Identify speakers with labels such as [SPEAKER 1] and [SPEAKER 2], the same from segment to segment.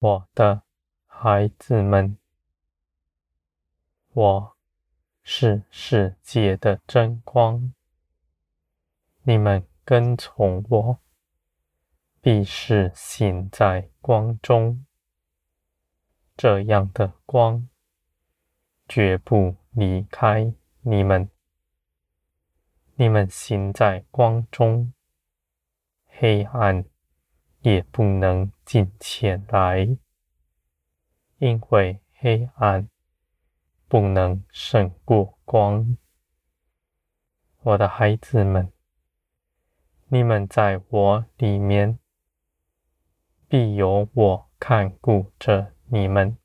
[SPEAKER 1] 我的孩子们，我是世界的真光。你们跟从我，必是行在光中。这样的光，绝不离开你们。你们行在光中，黑暗也不能近前来，因为黑暗不能胜过光。我的孩子们。你们在我里面，必有我看顾着你们；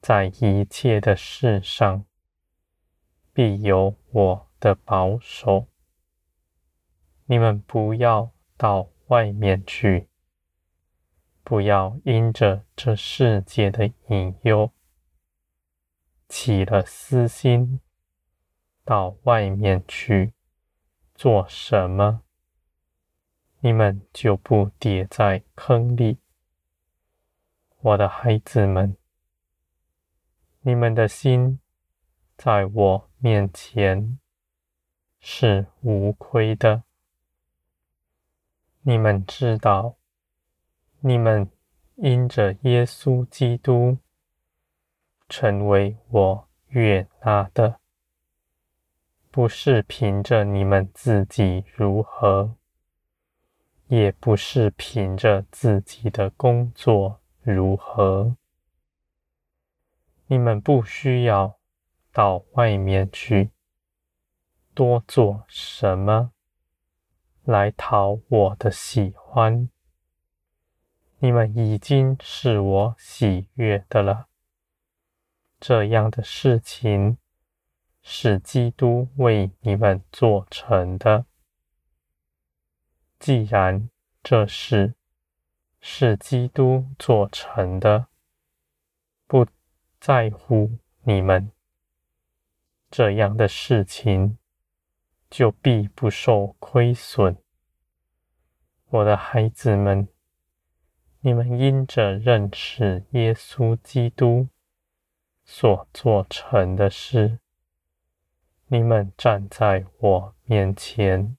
[SPEAKER 1] 在一切的事上，必有我的保守。你们不要到外面去，不要因着这世界的引诱，起了私心，到外面去。做什么，你们就不跌在坑里，我的孩子们。你们的心在我面前是无亏的。你们知道，你们因着耶稣基督成为我悦纳的。不是凭着你们自己如何，也不是凭着自己的工作如何。你们不需要到外面去多做什么来讨我的喜欢。你们已经是我喜悦的了。这样的事情。是基督为你们做成的。既然这事是基督做成的，不在乎你们，这样的事情就必不受亏损。我的孩子们，你们因着认识耶稣基督所做成的事。你们站在我面前，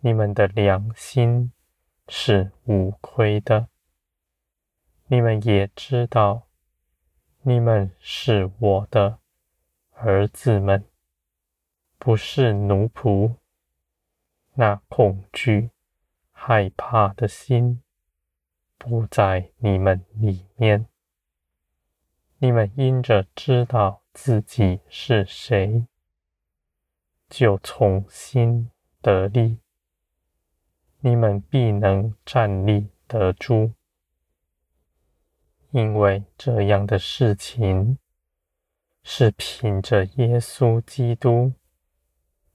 [SPEAKER 1] 你们的良心是无亏的。你们也知道，你们是我的儿子们，不是奴仆。那恐惧、害怕的心不在你们里面。你们因着知道自己是谁。就从心得力，你们必能站立得住，因为这样的事情是凭着耶稣基督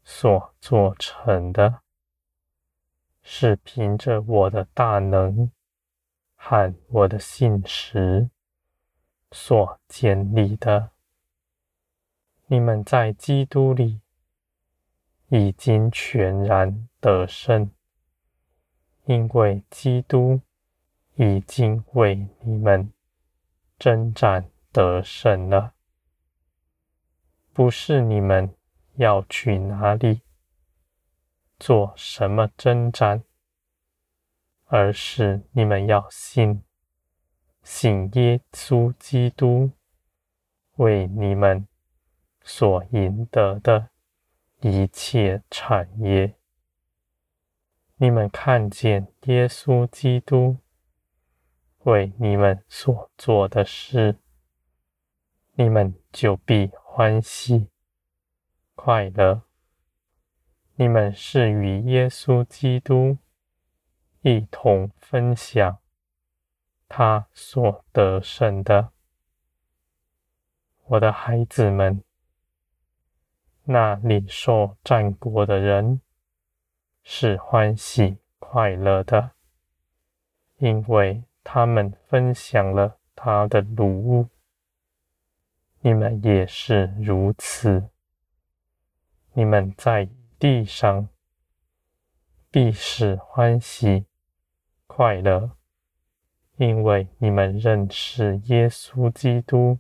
[SPEAKER 1] 所做成的，是凭着我的大能和我的信实所建立的。你们在基督里。已经全然得胜，因为基督已经为你们征战得胜了。不是你们要去哪里做什么征战，而是你们要信，信耶稣基督为你们所赢得的。一切产业，你们看见耶稣基督为你们所做的事，你们就必欢喜快乐。你们是与耶稣基督一同分享他所得胜的，我的孩子们。那领受战果的人是欢喜快乐的，因为他们分享了他的礼物。你们也是如此。你们在地上必是欢喜快乐，因为你们认识耶稣基督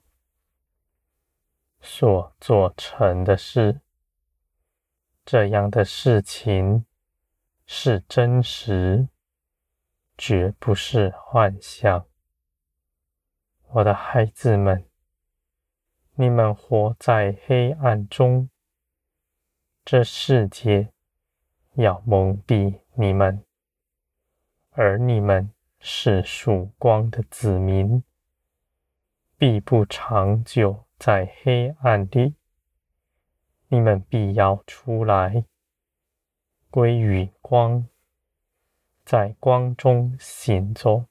[SPEAKER 1] 所做成的事，这样的事情是真实，绝不是幻想。我的孩子们，你们活在黑暗中，这世界要蒙蔽你们，而你们是曙光的子民，必不长久在黑暗里。你们必要出来，归于光，在光中行走，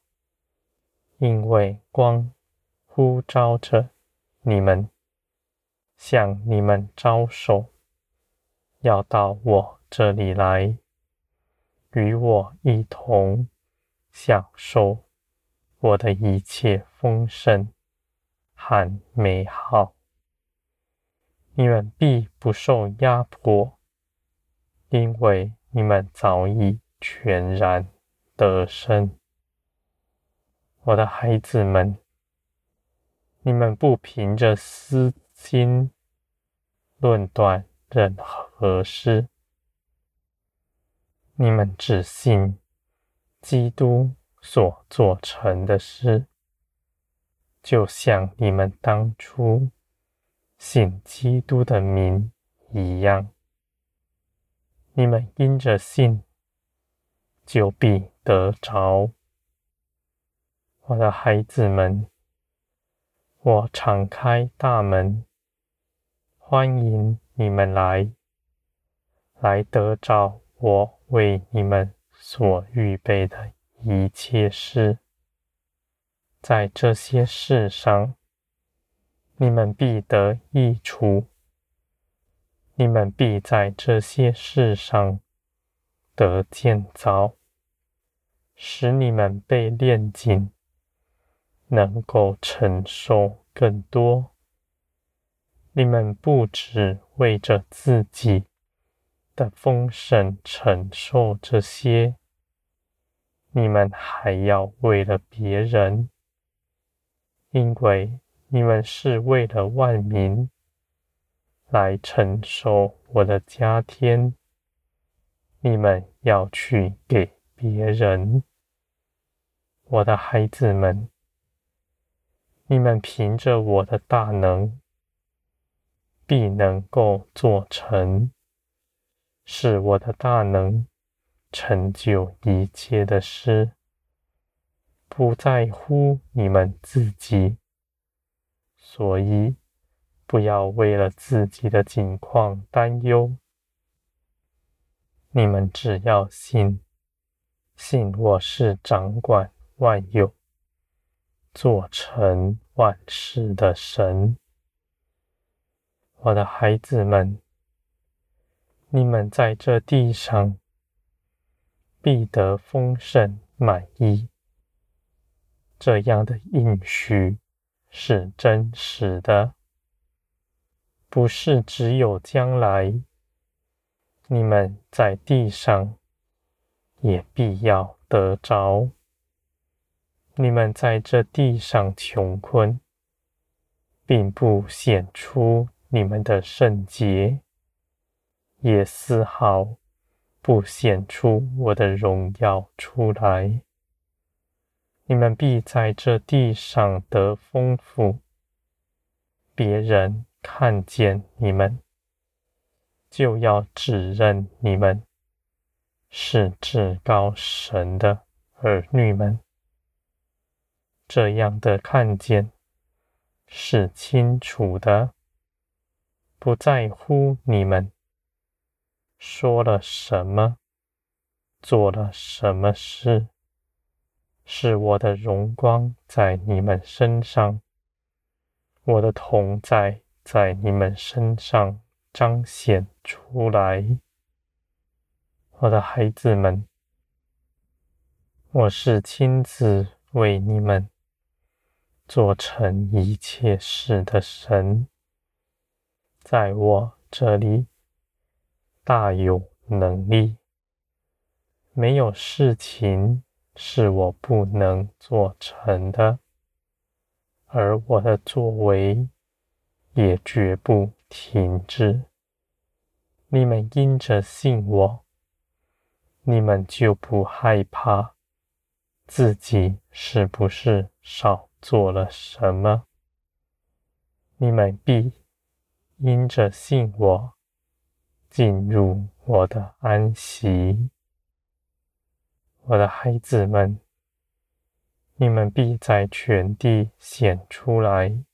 [SPEAKER 1] 因为光。呼召着你们，向你们招手，要到我这里来，与我一同享受我的一切丰盛和美好。你们必不受压迫，因为你们早已全然得胜。我的孩子们。你们不凭着私心论断任何事，你们只信基督所做成的事，就像你们当初信基督的名一样。你们因着信，就必得着。我的孩子们。我敞开大门，欢迎你们来，来得着我为你们所预备的一切事。在这些事上，你们必得益处；你们必在这些事上得建造，使你们被炼净。能够承受更多，你们不只为着自己的丰盛承受这些，你们还要为了别人，因为你们是为了万民来承受我的加添，你们要去给别人，我的孩子们。你们凭着我的大能，必能够做成，是我的大能成就一切的事，不在乎你们自己，所以不要为了自己的境况担忧。你们只要信，信我是掌管万有。做成万事的神，我的孩子们，你们在这地上必得丰盛满意。这样的应许是真实的，不是只有将来，你们在地上也必要得着。你们在这地上穷困，并不显出你们的圣洁，也丝毫不显出我的荣耀出来。你们必在这地上得丰富，别人看见你们，就要指认你们是至高神的儿女们。这样的看见是清楚的，不在乎你们说了什么，做了什么事，是我的荣光在你们身上，我的同在在你们身上彰显出来。我的孩子们，我是亲自为你们。做成一切事的神，在我这里大有能力，没有事情是我不能做成的，而我的作为也绝不停止。你们因着信我，你们就不害怕自己是不是少做了什么。你们必因着信我，进入我的安息。我的孩子们，你们必在全地显出来，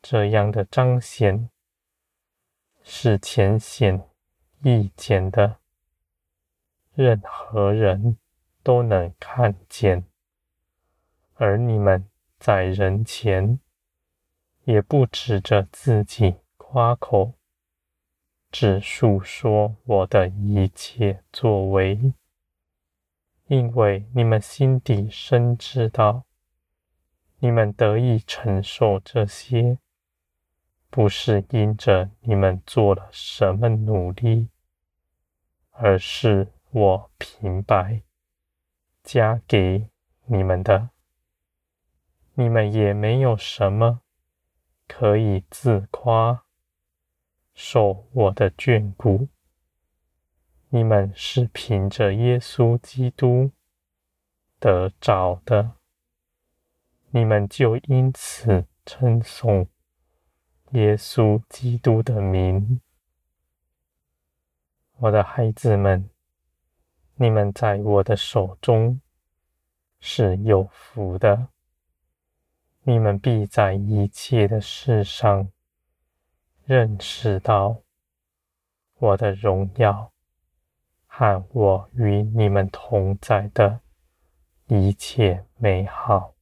[SPEAKER 1] 这样的彰显。是浅显易见的，任何人都能看见。而你们在人前也不指着自己夸口，只述说我的一切作为，因为你们心底深知道，你们得以承受这些。不是因着你们做了什么努力，而是我平白加给你们的。你们也没有什么可以自夸，受我的眷顾。你们是凭着耶稣基督得着的，你们就因此称颂。耶稣基督的名，我的孩子们，你们在我的手中是有福的。你们必在一切的事上认识到我的荣耀和我与你们同在的一切美好。